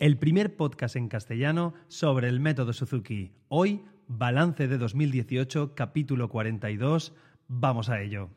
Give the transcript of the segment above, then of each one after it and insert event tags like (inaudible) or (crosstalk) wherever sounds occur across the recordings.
el primer podcast en castellano sobre el método Suzuki. Hoy, balance de 2018, capítulo 42. Vamos a ello.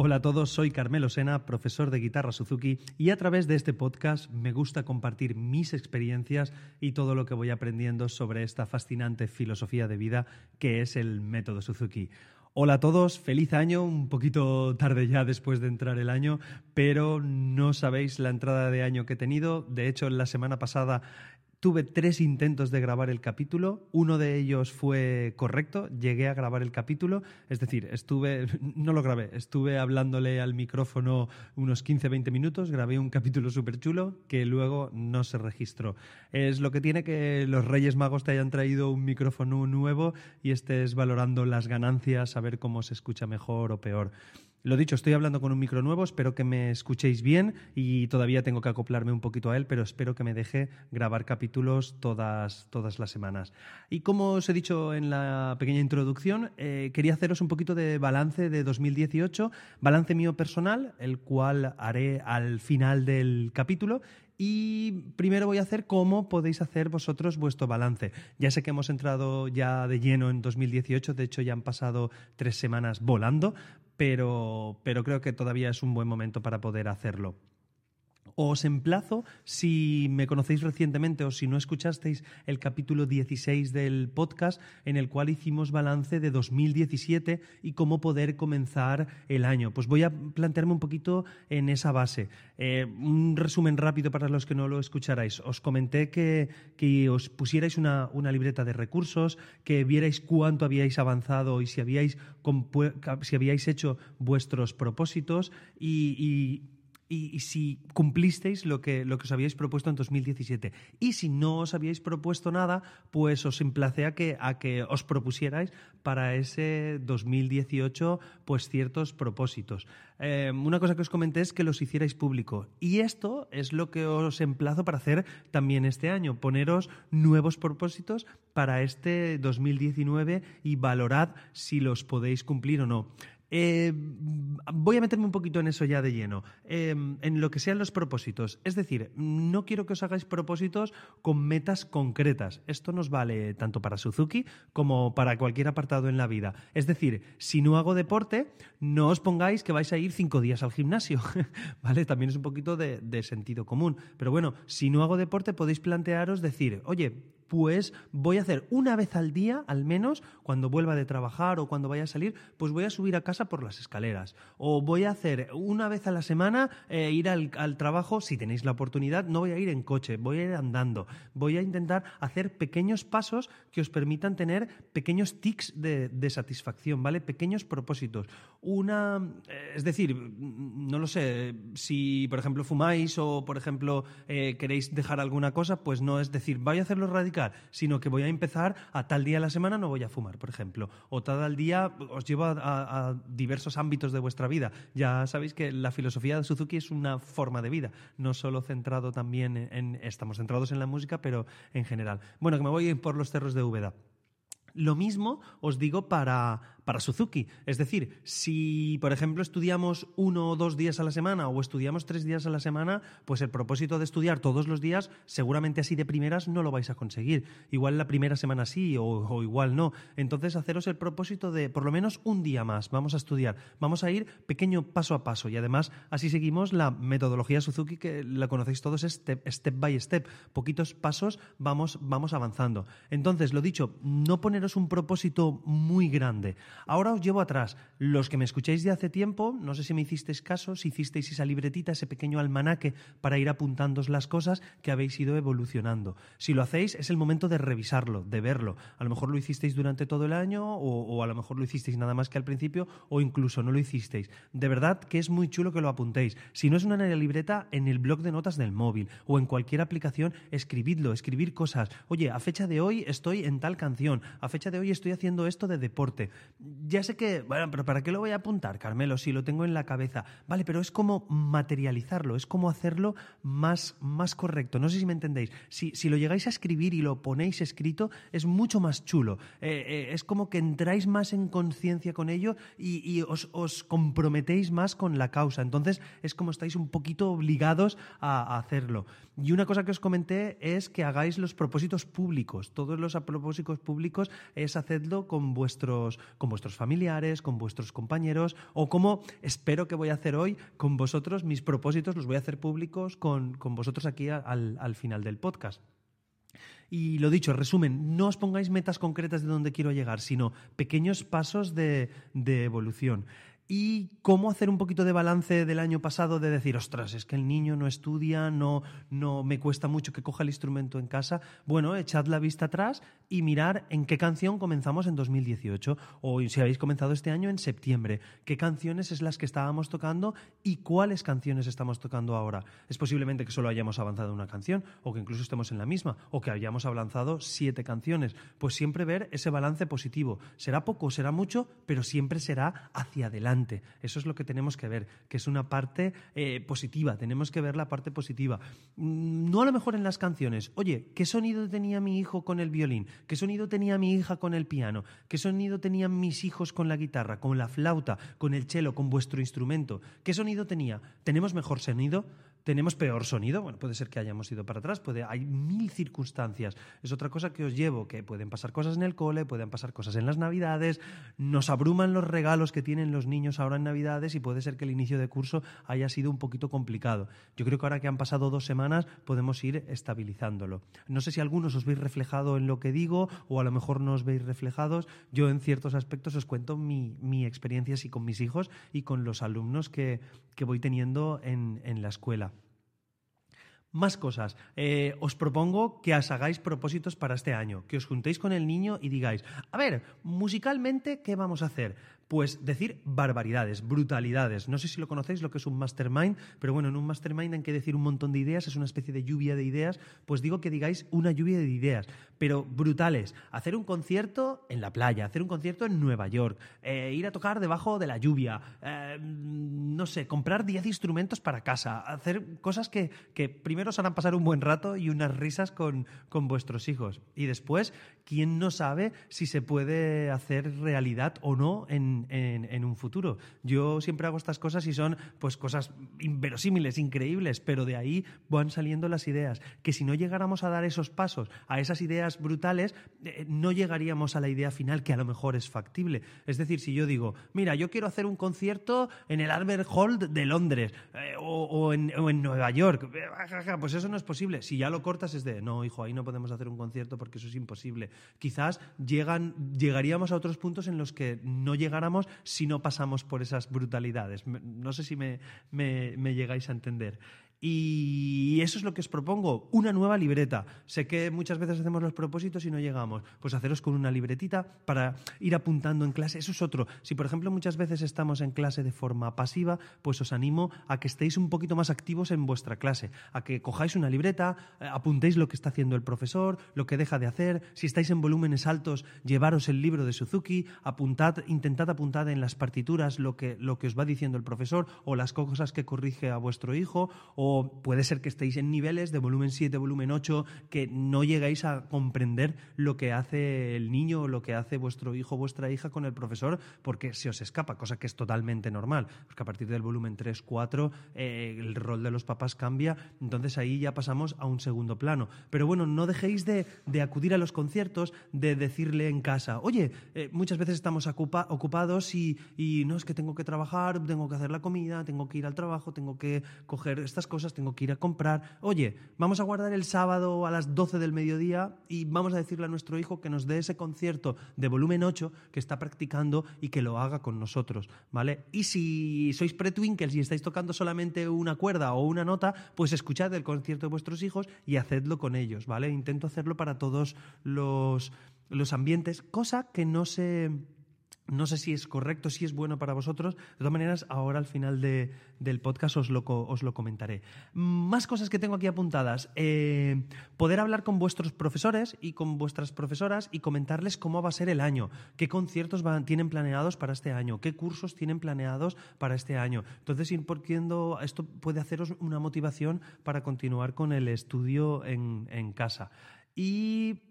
Hola a todos, soy Carmelo Sena, profesor de guitarra Suzuki y a través de este podcast me gusta compartir mis experiencias y todo lo que voy aprendiendo sobre esta fascinante filosofía de vida que es el método Suzuki. Hola a todos, feliz año, un poquito tarde ya después de entrar el año, pero no sabéis la entrada de año que he tenido. De hecho, la semana pasada Tuve tres intentos de grabar el capítulo, uno de ellos fue correcto, llegué a grabar el capítulo, es decir, estuve, (laughs) no lo grabé, estuve hablándole al micrófono unos 15-20 minutos, grabé un capítulo súper chulo que luego no se registró. Es lo que tiene que los Reyes Magos te hayan traído un micrófono nuevo y estés valorando las ganancias, a ver cómo se escucha mejor o peor. Lo dicho, estoy hablando con un micro nuevo, espero que me escuchéis bien y todavía tengo que acoplarme un poquito a él, pero espero que me deje grabar capítulos todas, todas las semanas. Y como os he dicho en la pequeña introducción, eh, quería haceros un poquito de balance de 2018, balance mío personal, el cual haré al final del capítulo y primero voy a hacer cómo podéis hacer vosotros vuestro balance. Ya sé que hemos entrado ya de lleno en 2018, de hecho ya han pasado tres semanas volando, pero, pero creo que todavía es un buen momento para poder hacerlo. Os emplazo, si me conocéis recientemente o si no escuchasteis el capítulo 16 del podcast, en el cual hicimos balance de 2017 y cómo poder comenzar el año. Pues voy a plantearme un poquito en esa base. Eh, un resumen rápido para los que no lo escucharais. Os comenté que, os pusierais una, libreta de recursos, que vierais cuánto habíais avanzado y si habíais, si habíais hecho vuestros propósitos y, si cumplisteis lo que, lo que os habíais propuesto en 2017. Y si no os habíais propuesto nada, pues os emplacé a que, a que os propusierais para ese 2018 pues ciertos propósitos. Eh, una cosa que os comenté es que los hicierais público. Y esto es lo que os emplazo para hacer también este año, poneros nuevos propósitos para este 2019 y valorad si los podéis cumplir o no. Eh, voy a meterme un poquito en eso ya de lleno, em, en lo que sean los propósitos. Es decir, no quiero que os hagáis propósitos con metas concretas. Esto nos vale tanto para Suzuki como para cualquier apartado en la vida. Es decir, si no hago deporte, no os pongáis que vais a ir cinco días al gimnasio. (laughs) ¿Vale? También es un poquito de sentido común. Pero bueno, si no hago deporte, podéis plantearos decir, oye, pues voy a hacer una vez al día, al menos, cuando vuelva de trabajar o cuando vaya a salir, pues voy a subir a casa por las escaleras. O voy a hacer una vez a la semana eh, ir al, trabajo, si tenéis la oportunidad, no voy a ir en coche, voy a ir andando. Voy a intentar hacer pequeños pasos que os permitan tener pequeños tics de, satisfacción, ¿vale? Pequeños propósitos. Una, eh, es decir, no lo sé, si por ejemplo fumáis o por ejemplo eh, queréis dejar alguna cosa, pues no es decir, voy a hacerlo radical sino que voy a empezar a tal día a la semana no voy a fumar, por ejemplo, o tal día os llevo a, diversos ámbitos de vuestra vida. Ya sabéis que la filosofía de Suzuki es una forma de vida, no solo centrado también en, estamos centrados en la música, pero en general. Bueno, que me voy por los cerros de Úbeda. Lo mismo os digo para, para Suzuki. Es decir, si, por ejemplo, estudiamos uno o dos días a la semana o estudiamos tres días a la semana, pues el propósito de estudiar todos los días, seguramente así de primeras no lo vais a conseguir. Igual la primera semana sí o, igual no. Entonces, haceros el propósito de por lo menos un día más. Vamos a estudiar. Vamos a ir pequeño paso a paso. Y además, así seguimos la metodología Suzuki que la conocéis todos, step, step by step. Poquitos pasos vamos, vamos avanzando. Entonces, lo dicho, no poneros un propósito muy grande. Ahora os llevo atrás. Los que me escucháis de hace tiempo, no sé si me hicisteis caso, si hicisteis esa libretita, ese pequeño almanaque para ir apuntándos las cosas que habéis ido evolucionando. Si lo hacéis, es el momento de revisarlo, de verlo. A lo mejor lo hicisteis durante todo el año o, a lo mejor lo hicisteis nada más que al principio o incluso no lo hicisteis. De verdad que es muy chulo que lo apuntéis. Si no es una libreta, en el blog de notas del móvil o en cualquier aplicación, escribidlo, escribir cosas. Oye, a fecha de hoy estoy en tal canción, a fecha de hoy estoy haciendo esto de deporte ya sé que, bueno, pero ¿para qué lo voy a apuntar, Carmelo? Si lo tengo en la cabeza. Vale, pero es como materializarlo, es como hacerlo más, más correcto. No sé si me entendéis. Si, si lo llegáis a escribir y lo ponéis escrito, es mucho más chulo. Eh, eh, es como que entráis más en conciencia con ello y, os, os, comprometéis más con la causa. Entonces, es como estáis un poquito obligados a, a hacerlo. Y una cosa que os comenté es que hagáis los propósitos públicos. Todos los propósitos públicos es hacedlo con vuestros, con vuestros familiares, con vuestros compañeros o como espero que voy a hacer hoy con vosotros. Mis propósitos los voy a hacer públicos con, con vosotros aquí al, al final del podcast. Y lo dicho, resumen, no os pongáis metas concretas de dónde quiero llegar, sino pequeños pasos de, de evolución y cómo hacer un poquito de balance del año pasado de decir, ostras, es que el niño no estudia, no, no me cuesta mucho que coja el instrumento en casa. Bueno, echad la vista atrás y mirar en qué canción comenzamos en 2018 o si habéis comenzado este año en septiembre, qué canciones es las que estábamos tocando y cuáles canciones estamos tocando ahora. Es posiblemente que solo hayamos avanzado una canción o que incluso estemos en la misma o que hayamos avanzado siete canciones. Pues siempre ver ese balance positivo. Será poco, será mucho, pero siempre será hacia adelante eso es lo que tenemos que ver, que es una parte eh, positiva, tenemos que ver la parte positiva. Mm, no a lo mejor en las canciones, oye, ¿qué sonido tenía mi hijo con el violín? ¿Qué sonido tenía mi hija con el piano? ¿Qué sonido tenían mis hijos con la guitarra, con la flauta, con el cello, con vuestro instrumento? ¿Qué sonido tenía? ¿Tenemos mejor sonido? ¿Tenemos peor sonido? Bueno, puede ser que hayamos ido para atrás, puede, hay mil circunstancias. Es otra cosa que os llevo, que pueden pasar cosas en el cole, pueden pasar cosas en las navidades, nos abruman los regalos que tienen los niños ahora en navidades y puede ser que el inicio de curso haya sido un poquito complicado. Yo creo que ahora que han pasado dos semanas podemos ir estabilizándolo. No sé si algunos os veis reflejado en lo que digo o a lo mejor no os veis reflejados. Yo en ciertos aspectos os cuento mi, mi experiencia así con mis hijos y con los alumnos que, que voy teniendo en, en la escuela. Más cosas. Eh, os propongo que os hagáis propósitos para este año, que os juntéis con el niño y digáis, a ver, musicalmente, ¿qué vamos a hacer? Pues decir barbaridades, brutalidades. No sé si lo conocéis, lo que es un mastermind, pero bueno, en un mastermind hay que decir un montón de ideas, es una especie de lluvia de ideas, pues digo que digáis una lluvia de ideas, pero brutales. Hacer un concierto en la playa, hacer un concierto en Nueva York, eh, ir a tocar debajo de la lluvia, eh, no sé, comprar 10 instrumentos para casa, hacer cosas que, que primero os harán pasar un buen rato y unas risas con, con vuestros hijos. Y después, ¿quién no sabe si se puede hacer realidad o no en en, un futuro. Yo siempre hago estas cosas y son pues cosas inverosímiles, increíbles, pero de ahí van saliendo las ideas. Que si no llegáramos a dar esos pasos, a esas ideas brutales, eh, no llegaríamos a la idea final que a lo mejor es factible. Es decir, si yo digo, mira, yo quiero hacer un concierto en el Albert Hall de Londres eh, o, en, Nueva York, eh, pues eso no es posible. Si ya lo cortas es de, no, hijo, ahí no podemos hacer un concierto porque eso es imposible. Quizás llegan, llegaríamos a otros puntos en los que no si no pasamos por esas brutalidades. No sé si me, me llegáis a entender. Y eso es lo que os propongo, una nueva libreta. Sé que muchas veces hacemos los propósitos y no llegamos. Pues haceros con una libretita para ir apuntando en clase. Eso es otro. Si, por ejemplo, muchas veces estamos en clase de forma pasiva, pues os animo a que estéis un poquito más activos en vuestra clase, a que cojáis una libreta, eh, apuntéis lo que está haciendo el profesor, lo que deja de hacer. Si estáis en volúmenes altos, llevaros el libro de Suzuki, apuntad, intentad apuntar en las partituras lo que, lo que os va diciendo el profesor o las cosas que corrige a vuestro hijo o puede ser que estéis en niveles de volumen 7, volumen 8, que no llegáis a comprender lo que hace el niño o lo que hace vuestro hijo o vuestra hija con el profesor porque se os escapa, cosa que es totalmente normal, porque a partir del volumen 3, 4 eh, el rol de los papás cambia, entonces ahí ya pasamos a un segundo plano. Pero bueno, no dejéis de, acudir a los conciertos, de decirle en casa, oye, eh, muchas veces estamos ocupados y, y no es que tengo que trabajar, tengo que hacer la comida, tengo que ir al trabajo, tengo que coger estas cosas tengo que ir a comprar. Oye, vamos a guardar el sábado a las 12 del mediodía y vamos a decirle a nuestro hijo que nos dé ese concierto de volumen 8 que está practicando y que lo haga con nosotros, ¿vale? Y si sois pre-twinkles y estáis tocando solamente una cuerda o una nota, pues escuchad el concierto de vuestros hijos y hacedlo con ellos, ¿vale? Intento hacerlo para todos los, los ambientes, cosa que no se No sé si es correcto, si es bueno para vosotros. De todas maneras, ahora al final del podcast os lo, os lo, comentaré. Más cosas que tengo aquí apuntadas. Eh, poder hablar con vuestros profesores y con vuestras profesoras y comentarles cómo va a ser el año, qué conciertos tienen planeados para este año, qué cursos tienen planeados para este año. Entonces, ir porquiendo, esto puede haceros una motivación para continuar con el estudio en, en casa. Y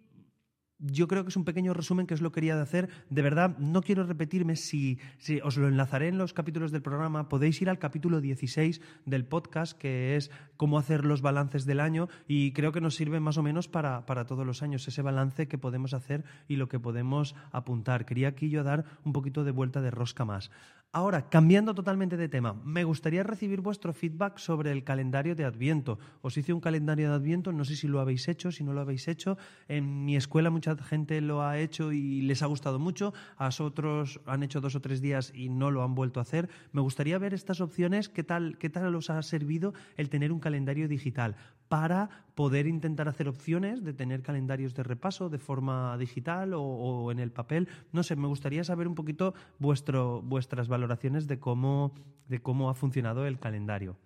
yo creo que es un pequeño resumen que es lo que quería hacer. De verdad, no quiero repetirme si, si, os lo enlazaré en los capítulos del programa. Podéis ir al capítulo 16 del podcast, que es cómo hacer los balances del año, y creo que nos sirve más o menos para, para todos los años, ese balance que podemos hacer y lo que podemos apuntar. Quería aquí yo dar un poquito de vuelta de rosca más. Ahora, cambiando totalmente de tema, me gustaría recibir vuestro feedback sobre el calendario de Adviento. Os hice un calendario de Adviento, no sé si lo habéis hecho, si no lo habéis hecho. En mi escuela mucha gente lo ha hecho y les ha gustado mucho. A otros han hecho dos o tres días y no lo han vuelto a hacer. Me gustaría ver estas opciones, qué tal, qué tal os ha servido el tener un calendario digital para poder intentar hacer opciones de tener calendarios de repaso de forma digital o, en el papel. No sé, me gustaría saber un poquito vuestro, vuestras valoraciones de cómo, de cómo ha funcionado el calendario.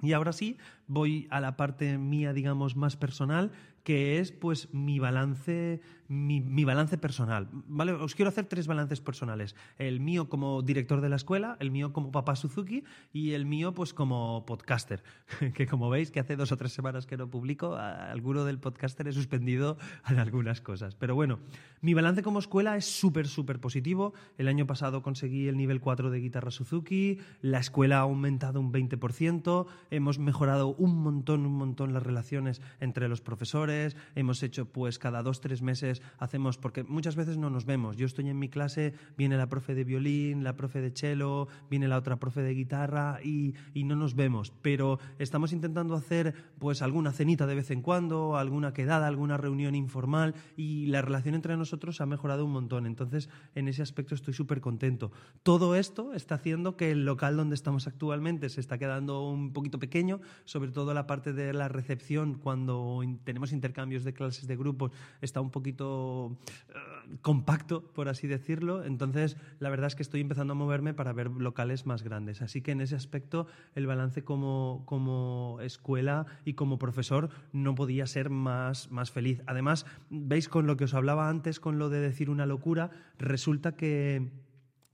Y ahora sí, voy a la parte mía, digamos, más personal, que es pues mi balance, mi, balance personal. ¿vale? Os quiero hacer tres balances personales. El mío como director de la escuela, el mío como papá Suzuki y el mío pues como podcaster. (laughs) que como veis que hace dos o tres semanas que no publico, alguno del podcaster he suspendido en algunas cosas. Pero bueno, mi balance como escuela es súper, súper positivo. El año pasado conseguí el nivel 4 de guitarra Suzuki, la escuela ha aumentado un 20%, hemos mejorado un montón, un montón las relaciones entre los profesores, hemos hecho pues cada dos, tres meses hacemos, porque muchas veces no nos vemos. Yo estoy en mi clase, viene la profe de violín, la profe de cello, viene la otra profe de guitarra y, no nos vemos, pero estamos intentando hacer pues alguna cenita de vez en cuando, alguna quedada, alguna reunión informal y la relación entre nosotros ha mejorado un montón. Entonces, en ese aspecto estoy súper contento. Todo esto está haciendo que el local donde estamos actualmente se está quedando un poquito pequeño, sobre todo la parte de la recepción cuando tenemos intercambios de clases de grupos está un poquito eh, compacto, por así decirlo. Entonces, la verdad es que estoy empezando a moverme para ver locales más grandes. Así que en ese aspecto, el balance como, como escuela y como profesor no podía ser más, más feliz. Además, veis con lo que os hablaba antes, con lo de decir una locura, resulta que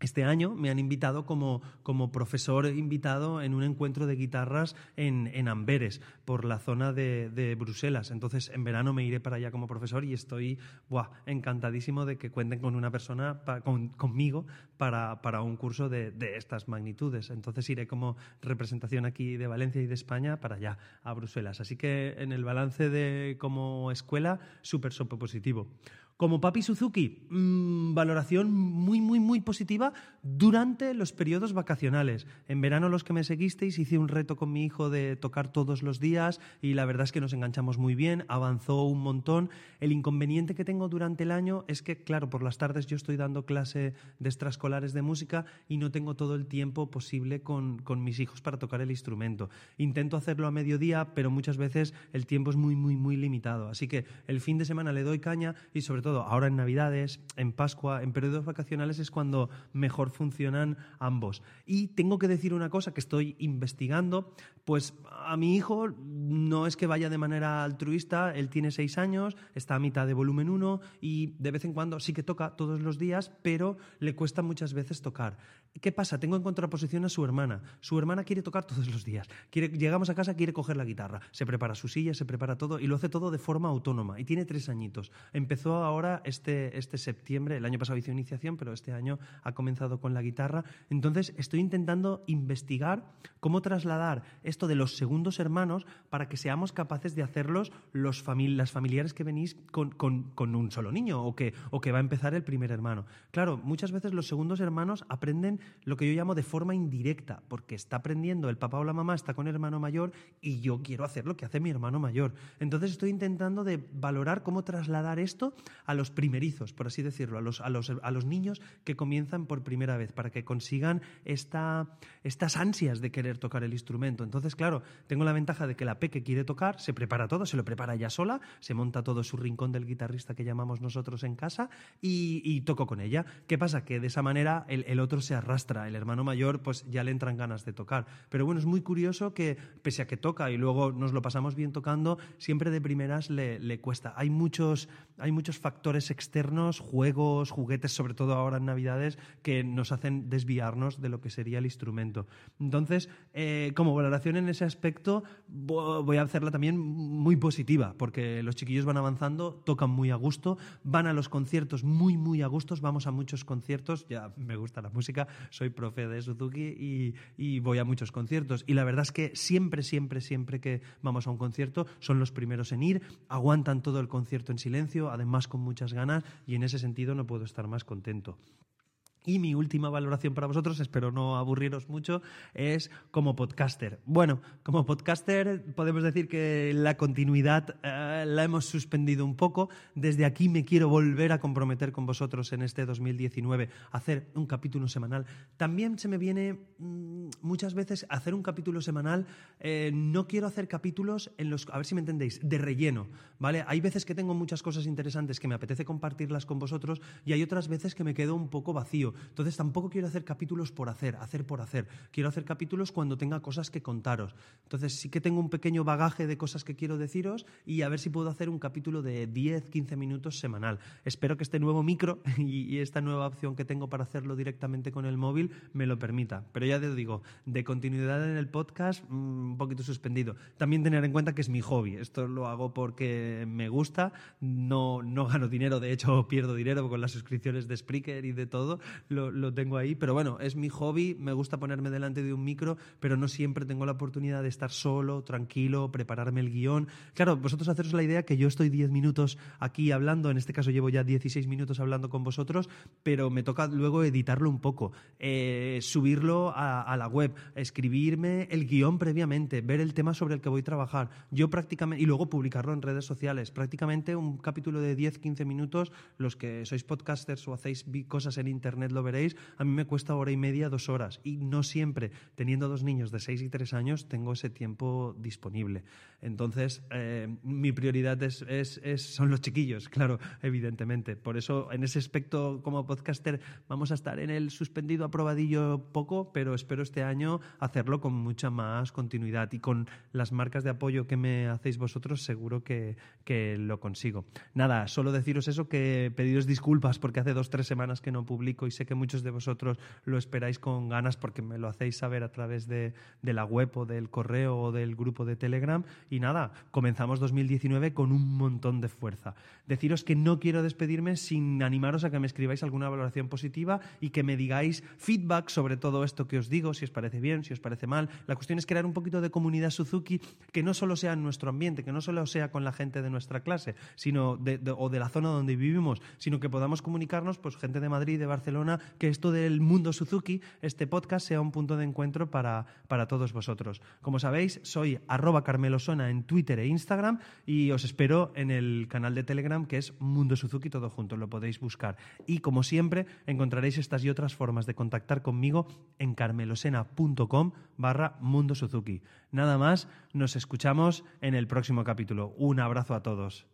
este año me han invitado como, como, profesor invitado en un encuentro de guitarras en, en Amberes, por la zona de, de, Bruselas. Entonces, en verano me iré para allá como profesor y estoy encantadísimo de que cuenten con una persona, conmigo, para, para, un curso de, de, estas magnitudes. Entonces, iré como representación aquí de Valencia y de España para allá, a Bruselas. Así que en el balance de como escuela, súper, súper positivo. Como Papi Suzuki, mm, valoración muy, muy, muy positiva durante los periodos vacacionales. En verano los que me seguisteis hice un reto con mi hijo de tocar todos los días y la verdad es que nos enganchamos muy bien, avanzó un montón. El inconveniente que tengo durante el año es que, claro, por las tardes yo estoy dando clase de extraescolares de música y no tengo todo el tiempo posible con, con mis hijos para tocar el instrumento. Intento hacerlo a mediodía, pero muchas veces el tiempo es muy, muy, muy limitado. Así que el fin de semana le doy caña y sobre todo ahora en Navidades, en Pascua, en periodos vacacionales es cuando mejor funcionan ambos. Y tengo que decir una cosa que estoy investigando, pues a mi hijo no es que vaya de manera altruista, él tiene seis años, está a mitad de volumen 1 y de vez en cuando sí que toca todos los días, pero le cuesta muchas veces tocar. ¿Qué pasa? Tengo en contraposición a su hermana. Su hermana quiere tocar todos los días. llegamos a casa, quiere coger la guitarra, se prepara su silla, se prepara todo y lo hace todo de forma autónoma. Y tiene tres añitos. Empezó ahora este, este septiembre, el año pasado hizo iniciación, pero este año ha comenzado con la guitarra. Entonces estoy intentando investigar cómo trasladar esto de los segundos hermanos para que seamos capaces de hacerlos los las familiares que venís con, con, un solo niño o que, o que va a empezar el primer hermano. Claro, muchas veces los segundos hermanos aprenden lo que yo llamo de forma indirecta, porque está aprendiendo el papá o la mamá, está con el hermano mayor y yo quiero hacer lo que hace mi hermano mayor. Entonces estoy intentando de valorar cómo trasladar esto a los primerizos, por así decirlo, a los, a los, a los niños que comienzan por primera vez, para que consigan esta, estas ansias de querer tocar el instrumento. Entonces, claro, tengo la ventaja de que la peque quiere tocar, se prepara todo, se lo prepara ella sola, se monta todo su rincón del guitarrista que llamamos nosotros en casa y, toco con ella. ¿Qué pasa? Que de esa manera el, el otro se arrastra, el hermano mayor pues ya le entran ganas de tocar. Pero bueno, es muy curioso que pese a que toca y luego nos lo pasamos bien tocando, siempre de primeras le, le cuesta. Hay muchos, hay muchos factores externos, juegos, juguetes, sobre todo ahora en Navidades, que nos hacen desviarnos de lo que sería el instrumento. Entonces, eh, como valoración en ese aspecto, voy a hacerla también muy positiva, porque los chiquillos van avanzando, tocan muy a gusto, van a los conciertos muy, muy a gustos, vamos a muchos conciertos, ya me gusta la música, soy profe de Suzuki y, voy a muchos conciertos. Y la verdad es que siempre, siempre, siempre que vamos a un concierto, son los primeros en ir, aguantan todo el concierto en silencio, además con muchas ganas, y en ese sentido no puedo estar más contento. Y mi última valoración para vosotros, espero no aburriros mucho, es como podcaster. Bueno, como podcaster podemos decir que la continuidad eh, la hemos suspendido un poco. Desde aquí me quiero volver a comprometer con vosotros en este 2019 a hacer un capítulo semanal. También se me viene mm, muchas veces hacer un capítulo semanal. Eh, no quiero hacer capítulos en los, a ver si me entendéis, de relleno. ¿vale? Hay veces que tengo muchas cosas interesantes que me apetece compartirlas con vosotros y hay otras veces que me quedo un poco vacío. Entonces tampoco quiero hacer capítulos por hacer, hacer por hacer. Quiero hacer capítulos cuando tenga cosas que contaros. Entonces sí que tengo un pequeño bagaje de cosas que quiero deciros y a ver si puedo hacer un capítulo de 10, 15 minutos semanal. Espero que este nuevo micro (laughs) y esta nueva opción que tengo para hacerlo directamente con el móvil me lo permita. Pero ya te digo, de continuidad en el podcast, mm, un poquito suspendido. También tener en cuenta que es mi hobby. Esto lo hago porque me gusta. No, no gano dinero, de hecho (laughs) pierdo dinero con las suscripciones de Spreaker y de todo lo, tengo ahí. Pero bueno, es mi hobby, me gusta ponerme delante de un micro, pero no siempre tengo la oportunidad de estar solo, tranquilo, prepararme el guion. Claro, vosotros haceros la idea que yo estoy 10 minutos aquí hablando, en este caso llevo ya 16 minutos hablando con vosotros, pero me toca luego editarlo un poco, eh, subirlo a, la web, escribirme el guion previamente, ver el tema sobre el que voy a trabajar. Yo prácticamente, y luego publicarlo en redes sociales. Prácticamente un capítulo de 10-15 minutos, los que sois podcasters o hacéis cosas en internet lo veréis, a mí me cuesta hora y media, dos horas. Y no siempre, teniendo dos niños de seis y tres años, tengo ese tiempo disponible. Entonces, eh, mi prioridad es, son los chiquillos, claro, evidentemente. Por eso, en ese aspecto, como podcaster, vamos a estar en el suspendido aprobadillo poco, pero espero este año hacerlo con mucha más continuidad y con las marcas de apoyo que me hacéis vosotros, seguro que, que lo consigo. Nada, solo deciros eso, que pediros disculpas porque hace dos, tres semanas que no publico y sé que muchos de vosotros lo esperáis con ganas porque me lo hacéis saber a través de, la web o del correo o del grupo de Telegram. Y nada, comenzamos 2019 con un montón de fuerza. Deciros que no quiero despedirme sin animaros a que me escribáis alguna valoración positiva y que me digáis feedback sobre todo esto que os digo, si os parece bien, si os parece mal. La cuestión es crear un poquito de comunidad Suzuki que no solo sea en nuestro ambiente, que no solo sea con la gente de nuestra clase, sino o de la zona donde vivimos, sino que podamos comunicarnos, pues gente de Madrid, de Que esto del mundo Suzuki, este podcast sea un punto de encuentro para, para todos vosotros. Como sabéis, soy arroba carmelosona en Twitter e Instagram y os espero en el canal de Telegram que es Mundo Suzuki todo junto, lo podéis buscar. Y como siempre, encontraréis estas y otras formas de contactar conmigo en carmelosena.com barra Mundo Suzuki. Nada más, nos escuchamos en el próximo capítulo. Un abrazo a todos.